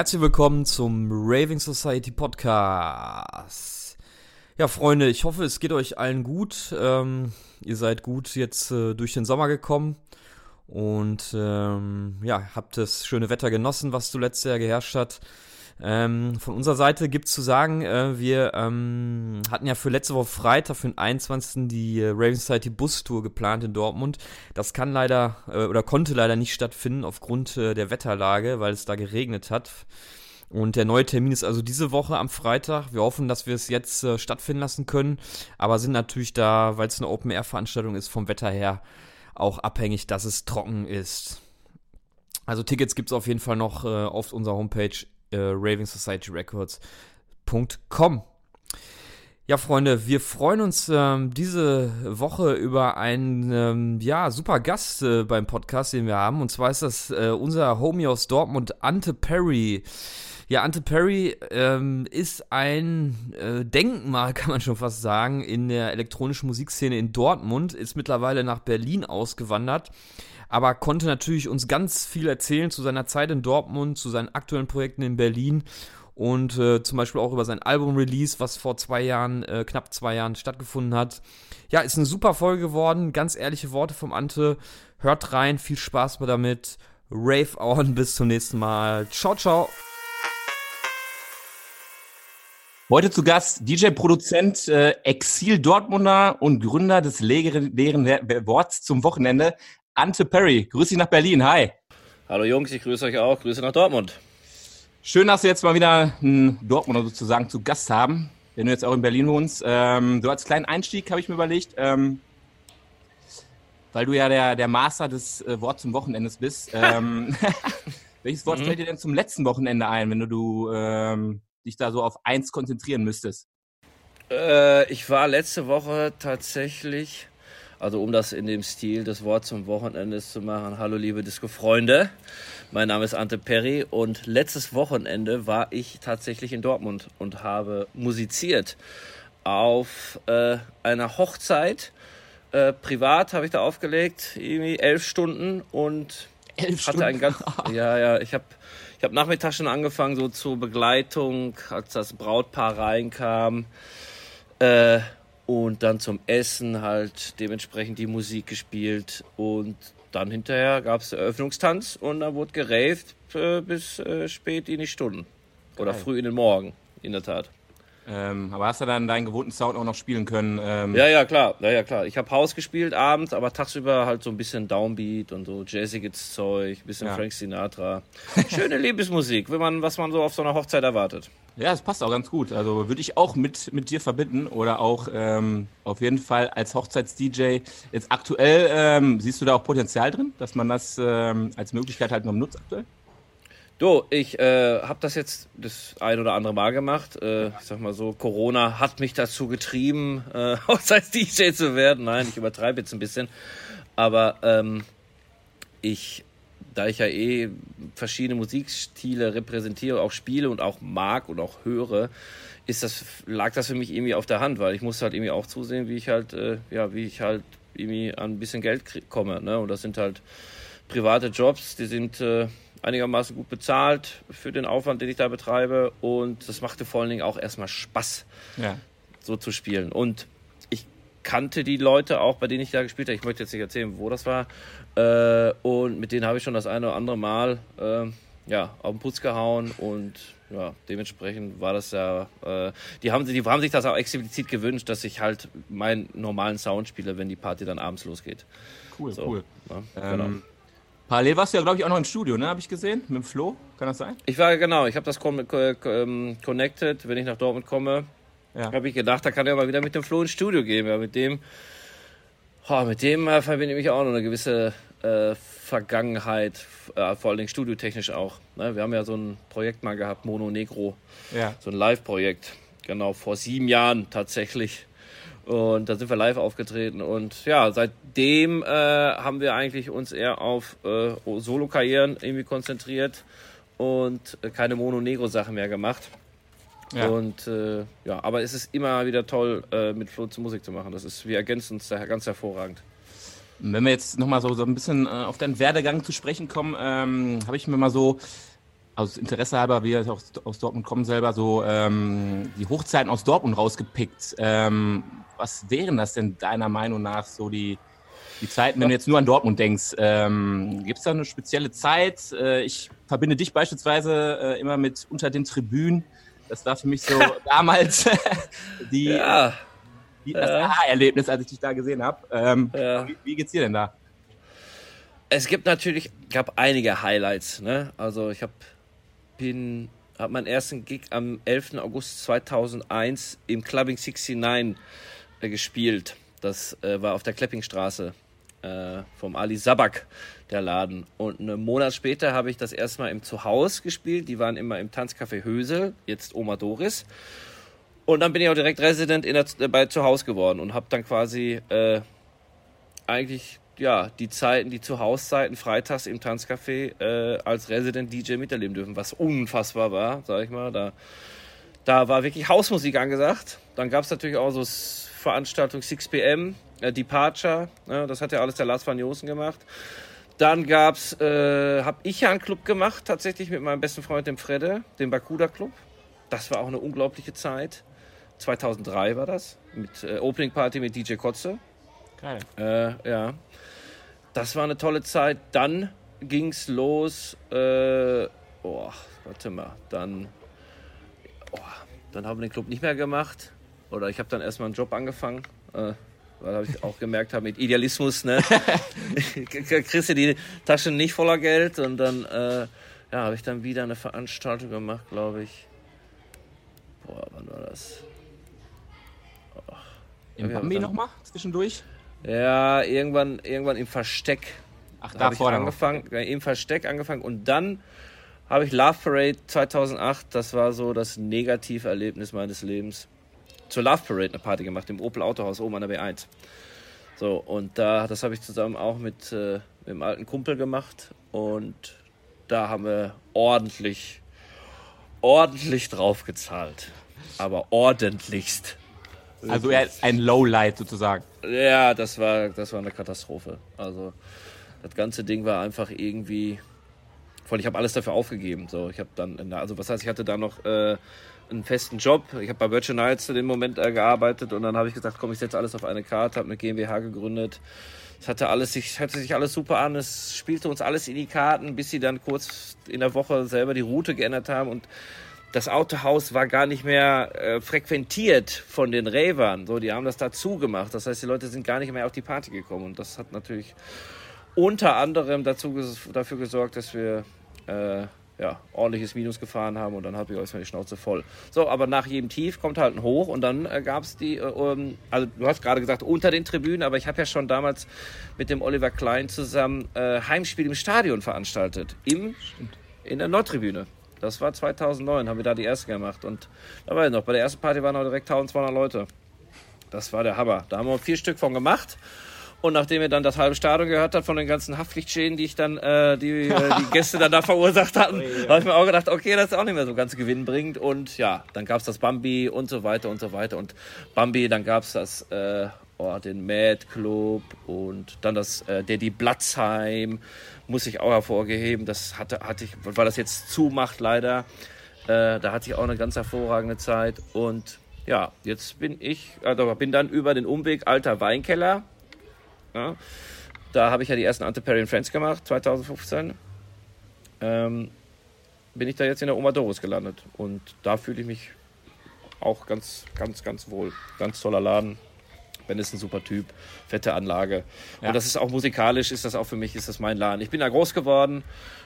Herzlich willkommen zum Raving Society Podcast. Ja, Freunde, ich hoffe, es geht euch allen gut. Ähm, ihr seid gut jetzt äh, durch den Sommer gekommen und ähm, ja, habt das schöne Wetter genossen, was zuletzt ja geherrscht hat. Ähm, von unserer Seite gibt's zu sagen, äh, wir ähm, hatten ja für letzte Woche Freitag, für den 21. die äh, Raven Society Bus-Tour geplant in Dortmund. Das kann leider äh, oder konnte leider nicht stattfinden aufgrund äh, der Wetterlage, weil es da geregnet hat. Und der neue Termin ist also diese Woche am Freitag. Wir hoffen, dass wir es jetzt äh, stattfinden lassen können, aber sind natürlich da, weil es eine Open-Air-Veranstaltung ist, vom Wetter her auch abhängig, dass es trocken ist. Also Tickets gibt's auf jeden Fall noch äh, auf unserer Homepage äh, ravingsocietyrecords.com. Ja, Freunde, wir freuen uns ähm, diese Woche über einen ähm, ja, super Gast äh, beim Podcast, den wir haben. Und zwar ist das äh, unser Homie aus Dortmund, Ante Perry. Ja, Ante Perry ähm, ist ein äh, Denkmal, kann man schon fast sagen, in der elektronischen Musikszene in Dortmund, ist mittlerweile nach Berlin ausgewandert aber konnte natürlich uns ganz viel erzählen zu seiner Zeit in Dortmund, zu seinen aktuellen Projekten in Berlin und äh, zum Beispiel auch über sein Album-Release, was vor zwei Jahren, äh, knapp zwei Jahren stattgefunden hat. Ja, ist eine super Folge geworden, ganz ehrliche Worte vom Ante. Hört rein, viel Spaß damit. Rave on, bis zum nächsten Mal. Ciao, ciao. Heute zu Gast DJ-Produzent, äh, Exil-Dortmunder und Gründer des legendären Worts zum Wochenende, Ante Perry. Grüß dich nach Berlin. Hi. Hallo Jungs, ich grüße euch auch. Grüße nach Dortmund. Schön, dass wir jetzt mal wieder einen Dortmunder sozusagen zu Gast haben, wenn du jetzt auch in Berlin wohnst. Ähm, so als kleinen Einstieg habe ich mir überlegt, ähm, weil du ja der, der Master des äh, Wort zum Wochenendes bist. Ähm, welches Wort mhm. fällt dir denn zum letzten Wochenende ein, wenn du, du ähm, dich da so auf eins konzentrieren müsstest? Äh, ich war letzte Woche tatsächlich also um das in dem Stil des Wort zum Wochenende zu machen. Hallo liebe Disco-Freunde, mein Name ist Ante Perry und letztes Wochenende war ich tatsächlich in Dortmund und habe musiziert auf äh, einer Hochzeit. Äh, privat habe ich da aufgelegt, irgendwie elf Stunden und elf hatte Stunden? ein ganz, ja, ja, ich habe ich habe nachmittags schon angefangen, so zur Begleitung, als das Brautpaar reinkam. Äh, und dann zum Essen halt dementsprechend die Musik gespielt und dann hinterher gab es Eröffnungstanz und dann wurde geraved äh, bis äh, spät in die Stunden oder früh in den Morgen, in der Tat. Ähm, aber hast du dann deinen gewohnten Sound auch noch spielen können? Ähm ja, ja, klar. Ja, ja, klar. Ich habe Haus gespielt abends, aber tagsüber halt so ein bisschen Downbeat und so jazziges Zeug, ein bisschen ja. Frank Sinatra. Schöne Liebesmusik, wenn man, was man so auf so einer Hochzeit erwartet. Ja, das passt auch ganz gut. Also würde ich auch mit, mit dir verbinden oder auch ähm, auf jeden Fall als Hochzeits-DJ. Jetzt aktuell ähm, siehst du da auch Potenzial drin, dass man das ähm, als Möglichkeit halt noch nutzt aktuell? Du, ich äh, habe das jetzt das ein oder andere Mal gemacht. Äh, ich sag mal so, Corona hat mich dazu getrieben, äh, Hochzeits-DJ zu werden. Nein, ich übertreibe jetzt ein bisschen. Aber ähm, ich da ich ja eh verschiedene Musikstile repräsentiere, auch spiele und auch mag und auch höre, ist das, lag das für mich irgendwie auf der Hand, weil ich musste halt irgendwie auch zusehen, wie ich halt, äh, ja, wie ich halt irgendwie an ein bisschen Geld komme. Ne? Und das sind halt private Jobs, die sind äh, einigermaßen gut bezahlt für den Aufwand, den ich da betreibe. Und das machte vor allen Dingen auch erstmal Spaß, ja. so zu spielen. Und ich kannte die Leute auch, bei denen ich da gespielt habe. Ich möchte jetzt nicht erzählen, wo das war. Äh, und mit denen habe ich schon das eine oder andere Mal äh, ja, auf den Putz gehauen und ja, dementsprechend war das ja, äh, die, haben, die haben sich das auch explizit gewünscht, dass ich halt meinen normalen Sound spiele, wenn die Party dann abends losgeht. Cool, so, cool. Ja, genau. ähm, parallel warst du ja, glaube ich, auch noch im Studio, ne? Habe ich gesehen, mit dem Flo. Kann das sein? Ich war, genau, ich habe das ähm, connected, wenn ich nach Dortmund komme. Ja. Habe ich gedacht, da kann er mal wieder mit dem Flo ins Studio gehen. Ja, mit dem Oh, mit dem äh, verbinde ich mich auch noch eine gewisse äh, Vergangenheit, äh, vor allen Dingen studiotechnisch auch. Ne? Wir haben ja so ein Projekt mal gehabt, Mono Negro, ja. so ein Live-Projekt, genau vor sieben Jahren tatsächlich. Und da sind wir live aufgetreten und ja, seitdem äh, haben wir eigentlich uns eher auf äh, Solo-Karrieren irgendwie konzentriert und äh, keine Mono-Negro-Sache mehr gemacht. Ja. Und äh, ja, aber es ist immer wieder toll, äh, mit Flo zu Musik zu machen. Das ist, wir ergänzen uns da ganz hervorragend. Wenn wir jetzt nochmal so, so ein bisschen äh, auf deinen Werdegang zu sprechen kommen, ähm, habe ich mir mal so aus Interesse halber, wir aus, aus Dortmund kommen selber, so ähm, die Hochzeiten aus Dortmund rausgepickt. Ähm, was wären das denn deiner Meinung nach so die, die Zeiten, wenn du jetzt nur an Dortmund denkst? Ähm, Gibt es da eine spezielle Zeit? Äh, ich verbinde dich beispielsweise äh, immer mit unter den Tribünen. Das war für mich so damals die, ja. die, das ja. Aha-Erlebnis, als ich dich da gesehen habe. Ähm, ja. wie, wie geht's dir denn da? Es gibt natürlich, gab einige Highlights. Ne? Also ich habe bin, habe meinen ersten Gig am 11. August 2001 im Clubbing 69 äh, gespielt. Das äh, war auf der Kleppingstraße äh, vom Ali Sabak, der Laden. Und einen Monat später habe ich das erstmal im Zuhause gespielt. Die waren immer im Tanzcafé Hösel, jetzt Oma Doris. Und dann bin ich auch direkt Resident in der, äh, bei Zuhause geworden und habe dann quasi äh, eigentlich ja, die Zeiten, die Zuhauszeiten freitags im Tanzcafé äh, als Resident DJ miterleben dürfen, was unfassbar war, sag ich mal. Da, da war wirklich Hausmusik angesagt. Dann gab es natürlich auch so Veranstaltung 6pm, äh, Departure, ja, das hat ja alles der Lars van Josen gemacht. Dann gab's, äh, habe ich ja einen Club gemacht, tatsächlich mit meinem besten Freund, dem Fredde, dem Bakuda Club. Das war auch eine unglaubliche Zeit. 2003 war das, mit äh, Opening Party mit DJ Kotze. Geil. Äh, ja. Das war eine tolle Zeit. Dann ging's los. Äh, oh, warte mal. Dann, oh, dann haben wir den Club nicht mehr gemacht. Oder ich habe dann erstmal einen Job angefangen. Äh, weil habe ich auch gemerkt habe mit Idealismus, ne, kriegst du die Tasche nicht voller Geld und dann äh, ja, habe ich dann wieder eine Veranstaltung gemacht, glaube ich. Boah, wann war das? Oh. Im Bambi nochmal zwischendurch? Ja, irgendwann, irgendwann im Versteck. Ach, da habe ich angefangen, noch. im Versteck angefangen und dann habe ich Love Parade 2008, das war so das negative Erlebnis meines Lebens. Zur Love Parade eine Party gemacht im Opel Autohaus oben an der B1. So, und da, das habe ich zusammen auch mit, äh, mit dem alten Kumpel gemacht und da haben wir ordentlich, ordentlich drauf gezahlt. Aber ordentlichst. Also ein Lowlight sozusagen. Ja, das war, das war eine Katastrophe. Also das ganze Ding war einfach irgendwie. Voll, ich habe alles dafür aufgegeben. So, ich habe dann, also was heißt, ich hatte da noch äh, einen festen Job. Ich habe bei Virtual Nights in dem Moment äh, gearbeitet und dann habe ich gesagt, komm, ich setze alles auf eine Karte, habe eine GmbH gegründet. Es hatte alles sich, hörte sich alles super an. Es spielte uns alles in die Karten, bis sie dann kurz in der Woche selber die Route geändert haben und das Autohaus war gar nicht mehr äh, frequentiert von den Ravern. So, die haben das dazu gemacht. Das heißt, die Leute sind gar nicht mehr auf die Party gekommen. Und das hat natürlich unter anderem dazu, dafür gesorgt, dass wir äh, ja, ordentliches Minus gefahren haben und dann habe ich erstmal die Schnauze voll. So, aber nach jedem Tief kommt halt ein Hoch und dann äh, gab es die, äh, um, also du hast gerade gesagt, unter den Tribünen, aber ich habe ja schon damals mit dem Oliver Klein zusammen äh, Heimspiel im Stadion veranstaltet. Im, in der Nordtribüne. Das war 2009, haben wir da die erste gemacht. Und da war ich noch, bei der ersten Party waren noch direkt 1200 Leute. Das war der Hammer. Da haben wir vier Stück von gemacht. Und nachdem ihr dann das halbe Stadion gehört habt von den ganzen Haftpflichtschäden, die ich dann, äh, die äh, die Gäste dann da verursacht hatten, oh, habe ich mir auch gedacht, okay, das ist auch nicht mehr so ganz gewinnbringend. Und ja, dann gab es das Bambi und so weiter und so weiter. Und Bambi, dann gab es das, äh, oh, den Mad Club und dann das äh, Daddy Blatzheim muss ich auch hervorgeheben. Das hatte, hatte ich, weil das jetzt zumacht leider. Äh, da hatte ich auch eine ganz hervorragende Zeit. Und ja, jetzt bin ich, also bin dann über den Umweg Alter Weinkeller. Ja, da habe ich ja die ersten Antiparian Friends gemacht, 2015. Ähm, bin ich da jetzt in der Oma Doris gelandet. Und da fühle ich mich auch ganz, ganz, ganz wohl. Ganz toller Laden. Ben ist ein super Typ, fette Anlage. Ja. Und das ist auch musikalisch, ist das auch für mich, ist das mein Laden. Ich bin da groß geworden,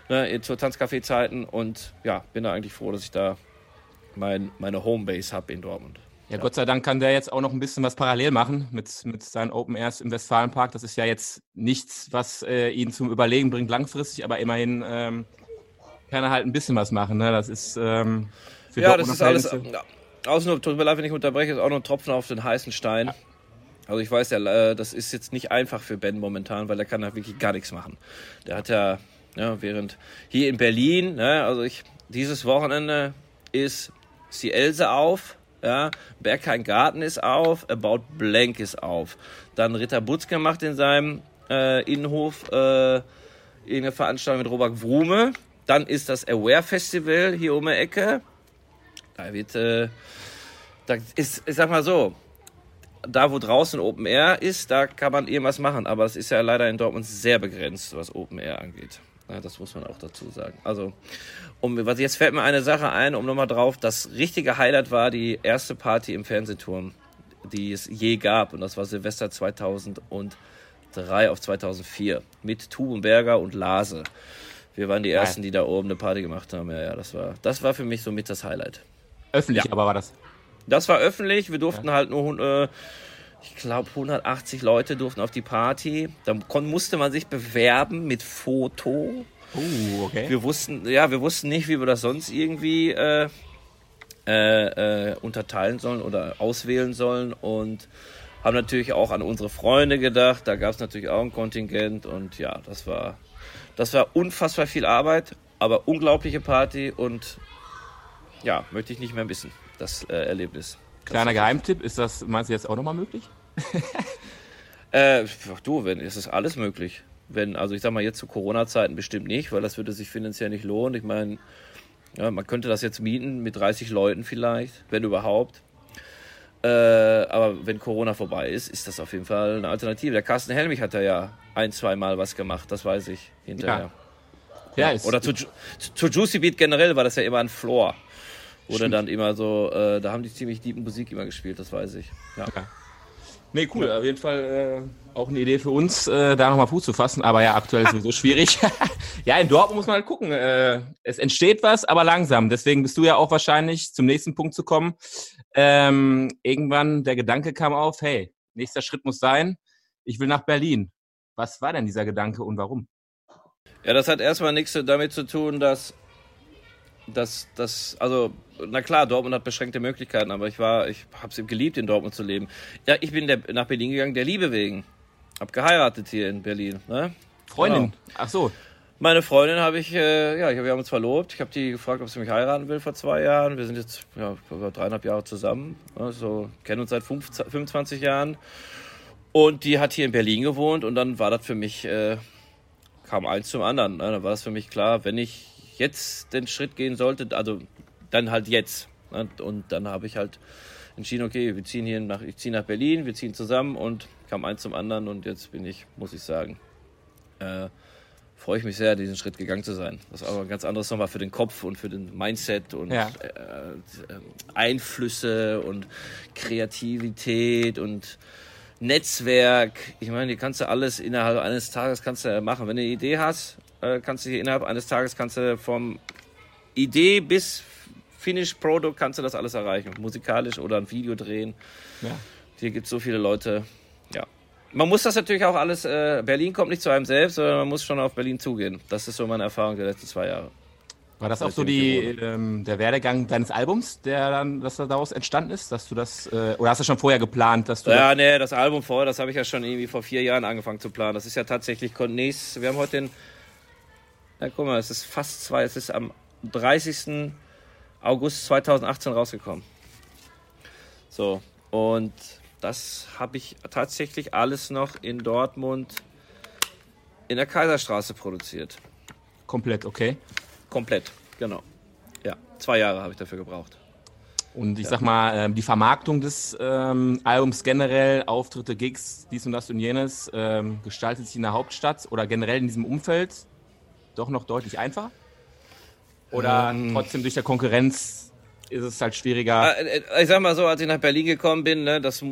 ne, zur Tanzcafé-Zeiten und ja, bin da eigentlich froh, dass ich da mein, meine Homebase habe in Dortmund. Ja, Gott sei Dank kann der jetzt auch noch ein bisschen was parallel machen mit, mit seinen Open Airs im Westfalenpark. Das ist ja jetzt nichts, was äh, ihn zum Überlegen bringt langfristig, aber immerhin ähm, kann er halt ein bisschen was machen. Ne? Das ist ähm, für Ja, das ist alles. Ja, außen nur, tut mir leid, wenn ich unterbreche, ist auch noch ein Tropfen auf den heißen Stein. Ja. Also ich weiß ja, äh, das ist jetzt nicht einfach für Ben momentan, weil er kann da wirklich gar nichts machen. Der hat ja, ja während hier in Berlin, ne, also ich, dieses Wochenende ist die Else auf, ja, Bergheim Garten ist auf, About Blank ist auf. Dann Ritter Butzke macht in seinem äh, Innenhof äh, eine Veranstaltung mit Robert Wrume. Dann ist das Aware Festival hier um die Ecke. Da wird, äh, da ist, ich sag mal so, da wo draußen Open Air ist, da kann man irgendwas machen. Aber es ist ja leider in Dortmund sehr begrenzt, was Open Air angeht. Ja, das muss man auch dazu sagen. Also, um, was jetzt fällt mir eine Sache ein, um nochmal drauf, das richtige Highlight war die erste Party im Fernsehturm, die es je gab. Und das war Silvester 2003 auf 2004 mit Tubenberger und Lase. Wir waren die ersten, die da oben eine Party gemacht haben. Ja, ja, das war, das war für mich so mit das Highlight. Öffentlich Ja. aber war das. Das war öffentlich. Wir durften halt nur, äh, ich glaube, 180 Leute durften auf die Party. Da musste man sich bewerben mit Foto. Uh, okay. Wir wussten, ja, wir wussten nicht, wie wir das sonst irgendwie äh, äh, äh, unterteilen sollen oder auswählen sollen und haben natürlich auch an unsere Freunde gedacht. Da gab es natürlich auch ein Kontingent und ja, das war, das war unfassbar viel Arbeit, aber unglaubliche Party und ja, möchte ich nicht mehr missen, das äh, Erlebnis. Kleiner Geheimtipp, ist das, meinst du jetzt auch nochmal möglich? Äh, du, wenn, ist alles möglich. Wenn, also ich sag mal jetzt zu Corona-Zeiten bestimmt nicht, weil das würde sich finanziell nicht lohnen. Ich meine, ja, man könnte das jetzt mieten mit 30 Leuten vielleicht, wenn überhaupt. Äh, aber wenn Corona vorbei ist, ist das auf jeden Fall eine Alternative. Der Carsten Helmich hat da ja ein, zwei Mal was gemacht, das weiß ich hinterher. Ja, ist, Oder zu, zu Juicy Beat generell war das ja immer ein Floor. Oder dann immer so, äh, da haben die ziemlich tiefen Musik immer gespielt, das weiß ich. Ja. Nee, cool. Auf jeden Fall äh, auch eine Idee für uns, äh, da nochmal Fuß zu fassen. Aber ja, aktuell ist sowieso schwierig. ja, in Dortmund muss man halt gucken. Äh, es entsteht was, aber langsam. Deswegen bist du ja auch wahrscheinlich zum nächsten Punkt zu kommen. Ähm, irgendwann der Gedanke kam auf, hey, nächster Schritt muss sein, ich will nach Berlin. Was war denn dieser Gedanke und warum? Ja, das hat erstmal nichts damit zu tun, dass, dass, dass, also, na klar, Dortmund hat beschränkte Möglichkeiten, aber ich war, ich hab's geliebt, in Dortmund zu leben. Ja, ich bin der, nach Berlin gegangen, der Liebe wegen. Hab geheiratet hier in Berlin, ne? Freundin. Genau. Ach so. Meine Freundin habe ich, äh, ja, wir haben uns verlobt. Ich habe die gefragt, ob sie mich heiraten will vor zwei Jahren. Wir sind jetzt ja, über dreieinhalb Jahre zusammen. Also kennen uns seit 15, 25 Jahren. Und die hat hier in Berlin gewohnt und dann war das für mich, äh, kam eins zum anderen. Ne? Dann war das für mich klar, wenn ich jetzt den Schritt gehen sollte, also dann halt jetzt. Ne? Und dann habe ich halt entschieden, okay, wir ziehen hier nach, ich ziehe nach Berlin, wir ziehen zusammen und kam eins zum anderen und jetzt bin ich, muss ich sagen, äh, freue ich mich sehr, diesen Schritt gegangen zu sein. Das ist aber ein ganz anderes nochmal für den Kopf und für den Mindset und Ja. äh, äh, Einflüsse und Kreativität und Netzwerk. Ich meine, die kannst du alles innerhalb eines Tages kannst du machen. Wenn du eine Idee hast, äh, kannst du hier innerhalb eines Tages kannst du vom Idee bis Finish Product kannst du das alles erreichen. Musikalisch oder ein Video drehen. Ja. Hier gibt es so viele Leute. Ja. Man muss das natürlich auch alles, äh, Berlin kommt nicht zu einem selbst, sondern man muss schon auf Berlin zugehen. Das ist so meine Erfahrung der letzten zwei Jahre. War das auch so die, ähm, der Werdegang deines Albums, der dann, dass da daraus entstanden ist, dass du das, äh, oder hast du schon vorher geplant, dass du Ja, nee, das Album vorher, das habe ich ja schon irgendwie vor vier Jahren angefangen zu planen. Das ist ja tatsächlich nächst, wir haben heute den, na guck mal, es ist fast zwei, es ist am 30. August 2018 rausgekommen. So, und das habe ich tatsächlich alles noch in Dortmund in der Kaiserstraße produziert. komplett, okay? Komplett, genau. Ja, zwei Jahre habe ich dafür gebraucht. Und ich sag mal, ähm, die Vermarktung des ähm, Albums generell, Auftritte, Gigs, dies und das und jenes, ähm, gestaltet sich in der Hauptstadt oder generell in diesem Umfeld doch noch deutlich einfacher? Oder Ähm. trotzdem durch der Konkurrenz ist es halt schwieriger? Äh, äh, Ich sag mal so, als ich nach Berlin gekommen bin, ne, das,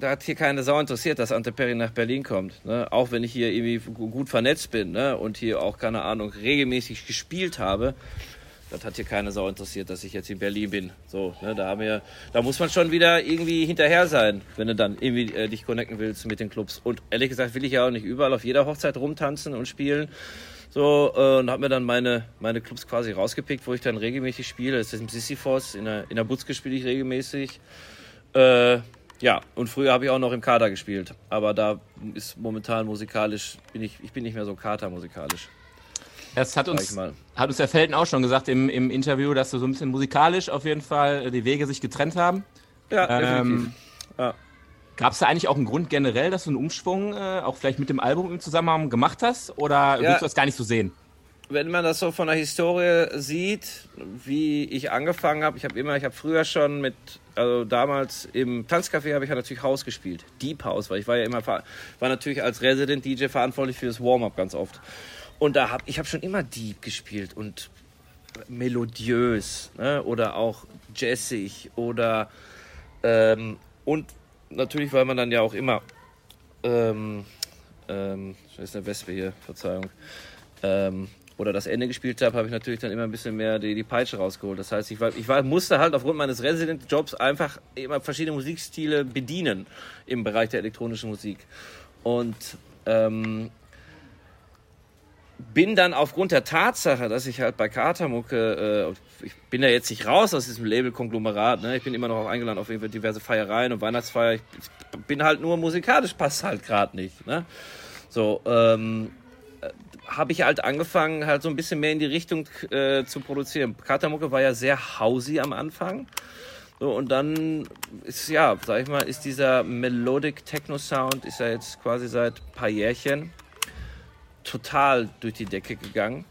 da hat hier keine Sau interessiert, dass Ante Perry nach Berlin kommt. Ne? Auch wenn ich hier irgendwie gu- gut vernetzt bin ne? und hier auch, keine Ahnung, regelmäßig gespielt habe. Das hat hier keine Sau interessiert, dass ich jetzt in Berlin bin. So, ne, da haben wir, da muss man schon wieder irgendwie hinterher sein, wenn du dann irgendwie äh, dich connecten willst mit den Clubs. Und ehrlich gesagt will ich ja auch nicht überall auf jeder Hochzeit rumtanzen und spielen. So, äh, und habe mir dann meine, meine Clubs quasi rausgepickt, wo ich dann regelmäßig spiele. Das ist im Sisyphos, in der, in der Butzke spiele ich regelmäßig. Äh, ja, und früher habe ich auch noch im Kader gespielt. Aber da ist momentan musikalisch, bin ich, ich bin nicht mehr so Kater musikalisch, Das hat uns, mal. hat uns der Felten auch schon gesagt im, im Interview, dass du so ein bisschen musikalisch auf jeden Fall äh, die Wege sich getrennt haben. Ja, definitiv. Ähm, Ja. Gab es da eigentlich auch einen Grund generell, dass du einen Umschwung äh, auch vielleicht mit dem Album im Zusammenhang gemacht hast? Oder Ja. willst du das gar nicht so sehen? wenn man das so von der Historie sieht, wie ich angefangen habe, ich habe immer, ich habe früher schon mit, also damals im Tanzcafé habe ich ja natürlich Haus gespielt, Deep House, weil ich war ja immer, war natürlich als Resident DJ verantwortlich für das Warm-up ganz oft. Und da habe ich habe schon immer Deep gespielt und melodiös ne? oder auch jazzig oder ähm, und natürlich, weil man dann ja auch immer ähm, ähm, ist eine Wespe hier, Verzeihung, ähm, oder das Ende gespielt habe, habe ich natürlich dann immer ein bisschen mehr die, die Peitsche rausgeholt. Das heißt, ich, war, ich war, musste halt aufgrund meines Resident-Jobs einfach immer verschiedene Musikstile bedienen im Bereich der elektronischen Musik. Und ähm, bin dann aufgrund der Tatsache, dass ich halt bei Katermucke, äh, ich bin ja jetzt nicht raus aus diesem Label-Konglomerat, ne? ich bin immer noch auch eingeladen auf diverse Feiereien und Weihnachtsfeier, ich, bin halt nur musikalisch, passt halt gerade nicht. Ne? So, ähm, habe ich halt angefangen, halt so ein bisschen mehr in die Richtung äh, zu produzieren. Katamucke war ja sehr hausy am Anfang. So, und dann ist, ja, sag ich mal, ist dieser Melodic Techno Sound, ist ja jetzt quasi seit ein paar Jährchen total durch die Decke gegangen,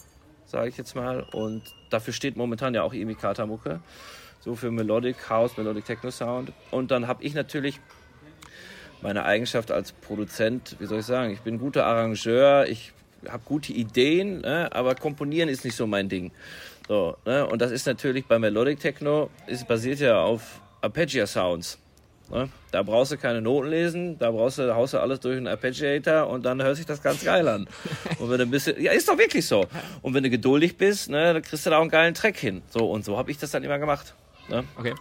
sage ich jetzt mal. Und dafür steht momentan ja auch Emi Katamucke. So für Melodic House, Melodic Techno Sound. Und dann habe ich natürlich meine Eigenschaft als Produzent, wie soll ich sagen, ich bin guter Arrangeur, ich habe gute Ideen, ne, aber komponieren ist nicht so mein Ding. So, ne, und das ist natürlich bei Melodic Techno, ist basiert ja auf Arpeggio Sounds. Ne? Da brauchst du keine Noten lesen, da brauchst du, haust du alles durch einen Arpeggiator und dann hört sich das ganz geil an. Und wenn du ein bisschen, ja, ist doch wirklich so. Und wenn du geduldig bist, ne, dann kriegst du da auch einen geilen Track hin. So, und so habe ich das dann immer gemacht. Ne? Okay.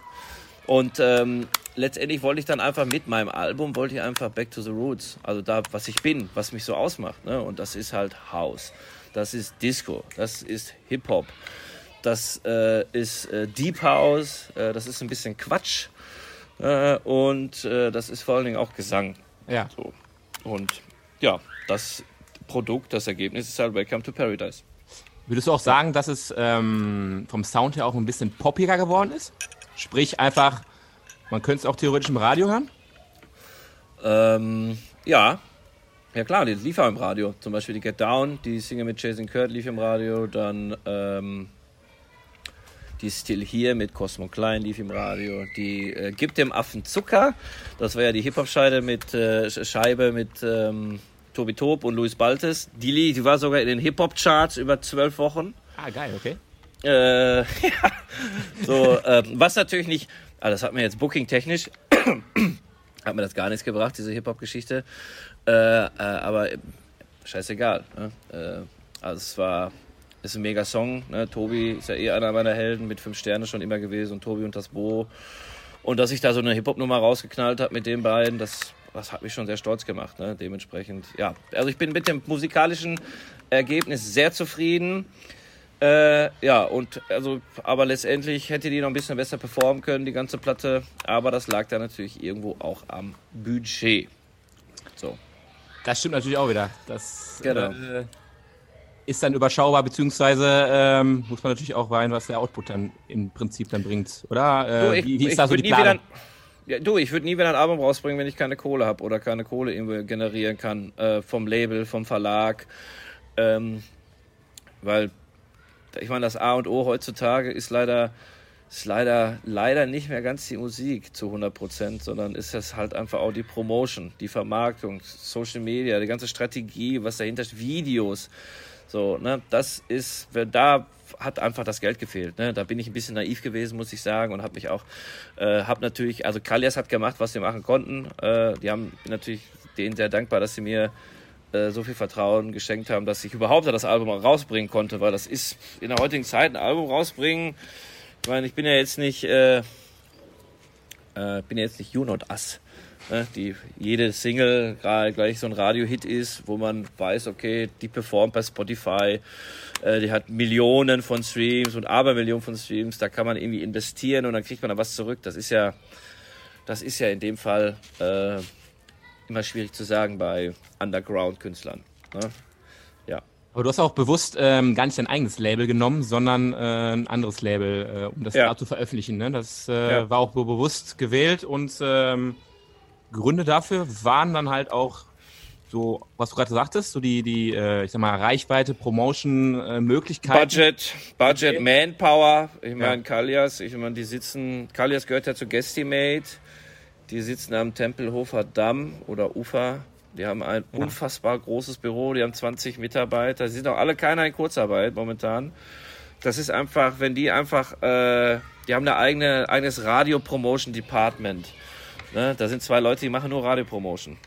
Und ähm, letztendlich wollte ich dann einfach mit meinem Album, wollte ich einfach Back to the Roots, also da, was ich bin, was mich so ausmacht. Ne? Und das ist halt House, das ist Disco, das ist Hip-Hop, das äh, ist äh, Deep House, äh, das ist ein bisschen Quatsch äh, und äh, das ist vor allen Dingen auch Gesang. Ja. So. Und ja, das Produkt, das Ergebnis ist halt Welcome to Paradise. Würdest du auch sagen, dass es ähm, vom Sound her auch ein bisschen poppiger geworden ist? Sprich einfach man könnte es auch theoretisch im Radio hören? Ähm, ja. Ja klar, die lief auch im Radio. Zum Beispiel die Get Down, die Single mit Jason Kurt lief im Radio. Dann ähm, die Still Here mit Cosmo Klein lief im Radio. Die äh, Gibt dem Affen Zucker. Das war ja die Hip-Hop-Scheibe mit, äh, Scheibe mit ähm, Tobi Tob und Luis Baltes. Die, die war sogar in den Hip-Hop-Charts über zwölf Wochen. Ah, geil, okay. Äh, ja. So, äh, was natürlich nicht, also das hat mir jetzt booking-technisch, hat mir das gar nichts gebracht, diese Hip-Hop-Geschichte. Äh, äh, aber scheißegal. Ne? Äh, also es war, ist ein mega Song. Ne? Tobi ist ja eh einer meiner Helden, mit fünf Sternen schon immer gewesen und Tobi und das Bo. Und dass ich da so eine Hip-Hop-Nummer rausgeknallt habe mit den beiden, das, das hat mich schon sehr stolz gemacht. Ne? Dementsprechend, ja. Also ich bin mit dem musikalischen Ergebnis sehr zufrieden. Äh, ja, und also, aber letztendlich hätte die noch ein bisschen besser performen können, die ganze Platte. Aber das lag da natürlich irgendwo auch am Budget. So. Das stimmt natürlich auch wieder. Das genau. äh, ist dann überschaubar, beziehungsweise ähm, muss man natürlich auch weinen, was der Output dann im Prinzip dann bringt, oder? Äh, du, ich, wie, wie ist da so die Planung? Ja, du, ich würde nie wieder ein Album rausbringen, wenn ich keine Kohle habe oder keine Kohle irgendwie generieren kann äh, vom Label, vom Verlag. Ähm, weil ich meine, das A und O heutzutage ist leider, ist leider, leider nicht mehr ganz die Musik zu 100 Prozent, sondern ist es halt einfach auch die Promotion, die Vermarktung, Social Media, die ganze Strategie, was dahinter steht, Videos. So, ne, das ist, da hat einfach das Geld gefehlt. Ne? Da bin ich ein bisschen naiv gewesen, muss ich sagen, und habe mich auch, äh, habe natürlich, also Kalias hat gemacht, was sie machen konnten. Äh, die haben natürlich denen sehr dankbar, dass sie mir äh, so viel Vertrauen geschenkt haben, dass ich überhaupt das Album rausbringen konnte, weil das ist in der heutigen Zeit ein Album rausbringen. Ich meine, ich bin ja jetzt nicht, äh, äh, bin ja jetzt nicht You Not Us? Die jede Single gerade gleich so ein Radio-Hit ist, wo man weiß, okay, die performt bei Spotify, äh, die hat Millionen von Streams und Abermillionen von Streams, da kann man irgendwie investieren und dann kriegt man da was zurück. Das ist ja, das ist ja in dem Fall äh, immer schwierig zu sagen bei Underground-Künstlern. Ne? Ja. Aber du hast auch bewusst ähm, gar nicht dein eigenes Label genommen, sondern äh, ein anderes Label, äh, um das ja. da zu veröffentlichen. Ne? Das äh, ja. war auch bewusst gewählt und ähm, Gründe dafür waren dann halt auch so, was du gerade sagtest, so die, die, äh, ich sag mal, Reichweite, Promotion, äh, Möglichkeiten. Budget, Budget, okay. Manpower. Ich meine, ja. Kalias, ich meine, die sitzen, Kalias gehört ja zu Guestimate. Die sitzen am Tempelhofer Damm oder Ufer. Die haben ein ja. unfassbar großes Büro, die haben 20 Mitarbeiter. Sie sind auch alle keiner in Kurzarbeit momentan. Das ist einfach, wenn die einfach, äh, die haben eine eigene, eigenes Radio-Promotion-Department. Ne? Da sind zwei Leute, die machen nur Radio-Promotion.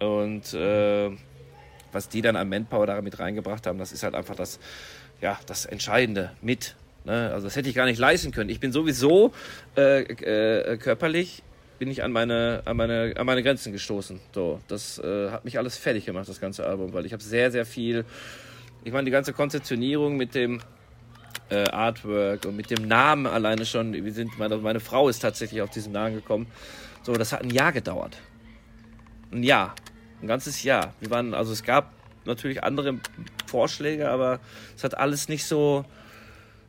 Und äh, was die dann an Manpower da mit reingebracht haben, das ist halt einfach das, ja, das Entscheidende mit. Ne? Also das hätte ich gar nicht leisten können. Ich bin sowieso äh, äh, körperlich bin ich an meine, an meine, an meine Grenzen gestoßen. So, das äh, hat mich alles fertig gemacht, das ganze Album, weil ich habe sehr, sehr viel. Ich meine, die ganze Konzeptionierung mit dem äh, Artwork und mit dem Namen alleine schon. Wir sind, meine, meine Frau ist tatsächlich auf diesen Namen gekommen. So, das hat ein Jahr gedauert. Ein Jahr. Ein ganzes Jahr. Wir waren, also es gab natürlich andere Vorschläge, aber es hat alles nicht so,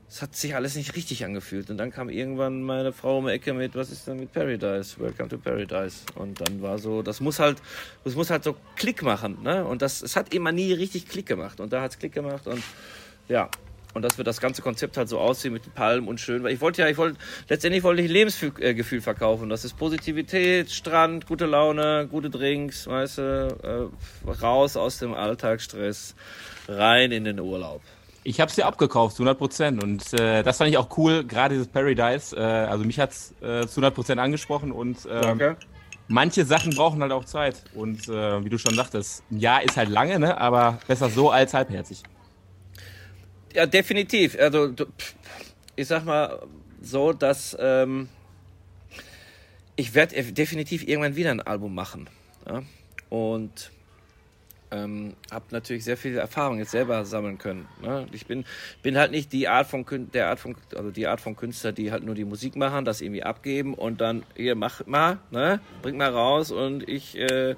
es hat sich alles nicht richtig angefühlt. Und dann kam irgendwann meine Frau um die Ecke mit, was ist denn mit Paradise? Welcome to Paradise. Und dann war so, das muss halt, das muss halt so Klick machen, ne? Und das, es hat immer nie richtig Klick gemacht. Und da hat es Klick gemacht und ja, und dass wir das ganze Konzept halt so aussehen mit den Palmen und schön, weil ich wollte ja, ich wollte, letztendlich wollte ich Lebensgefühl verkaufen. Das ist Positivität, Strand, gute Laune, gute Drinks, weißt du, äh, raus aus dem Alltagsstress, rein in den Urlaub. Ich habe es dir abgekauft, zu 100 Prozent. Und äh, das fand ich auch cool, gerade dieses Paradise. Äh, also mich hat es äh, zu 100 Prozent angesprochen und äh, manche Sachen brauchen halt auch Zeit. Und äh, wie du schon sagtest, ein Jahr ist halt lange, ne? aber besser so als halbherzig. Ja, definitiv. Also ich sag mal so, dass ähm, ich werde definitiv irgendwann wieder ein Album machen. Ja? Und ähm, habe natürlich sehr viel Erfahrung jetzt selber sammeln können. Ne? Ich bin, bin halt nicht die Art von der Art von also die Art von Künstler, die halt nur die Musik machen, das irgendwie abgeben und dann hier mach mal, ne, bring mal raus und ich äh,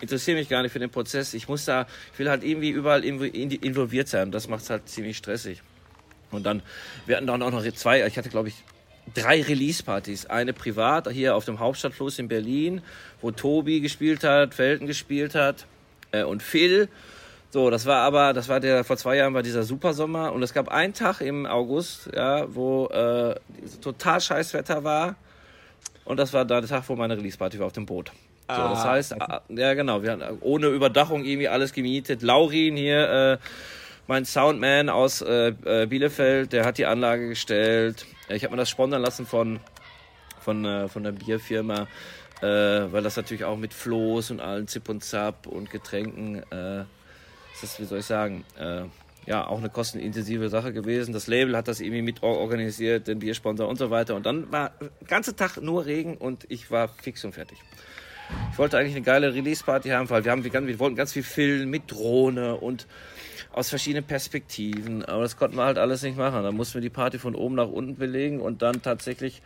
interessiere mich gar nicht für den Prozess. Ich muss da, ich will halt irgendwie überall involviert sein. Das macht es halt ziemlich stressig. Und dann, wir hatten dann auch noch zwei, ich hatte glaube ich drei Release-Partys. Eine privat hier auf dem Hauptstadtfluss in Berlin, wo Tobi gespielt hat, Felten gespielt hat äh, und Phil. So, das war aber, das war der, vor zwei Jahren war dieser Supersommer und es gab einen Tag im August, ja, wo äh, total scheiß Wetter war. Und das war der Tag, wo meine Release-Party war auf dem Boot. So, das ah, heißt, okay. ja genau, wir haben ohne Überdachung irgendwie alles gemietet. Laurin hier, äh, mein Soundman aus äh, äh, Bielefeld, der hat die Anlage gestellt. Ich habe mir das sponsern lassen von, von, äh, von der Bierfirma, äh, weil das natürlich auch mit Floß und allen Zip und Zap und Getränken, äh, das ist, wie soll ich sagen, äh, ja, auch eine kostenintensive Sache gewesen. Das Label hat das irgendwie mit organisiert, den Biersponsor und so weiter. Und dann war den ganzen Tag nur Regen und ich war fix und fertig. Ich wollte eigentlich eine geile Release-Party haben, weil wir, haben, wir wollten ganz viel filmen mit Drohne und aus verschiedenen Perspektiven. Aber das konnten wir halt alles nicht machen. Da mussten wir die Party von oben nach unten belegen und dann tatsächlich,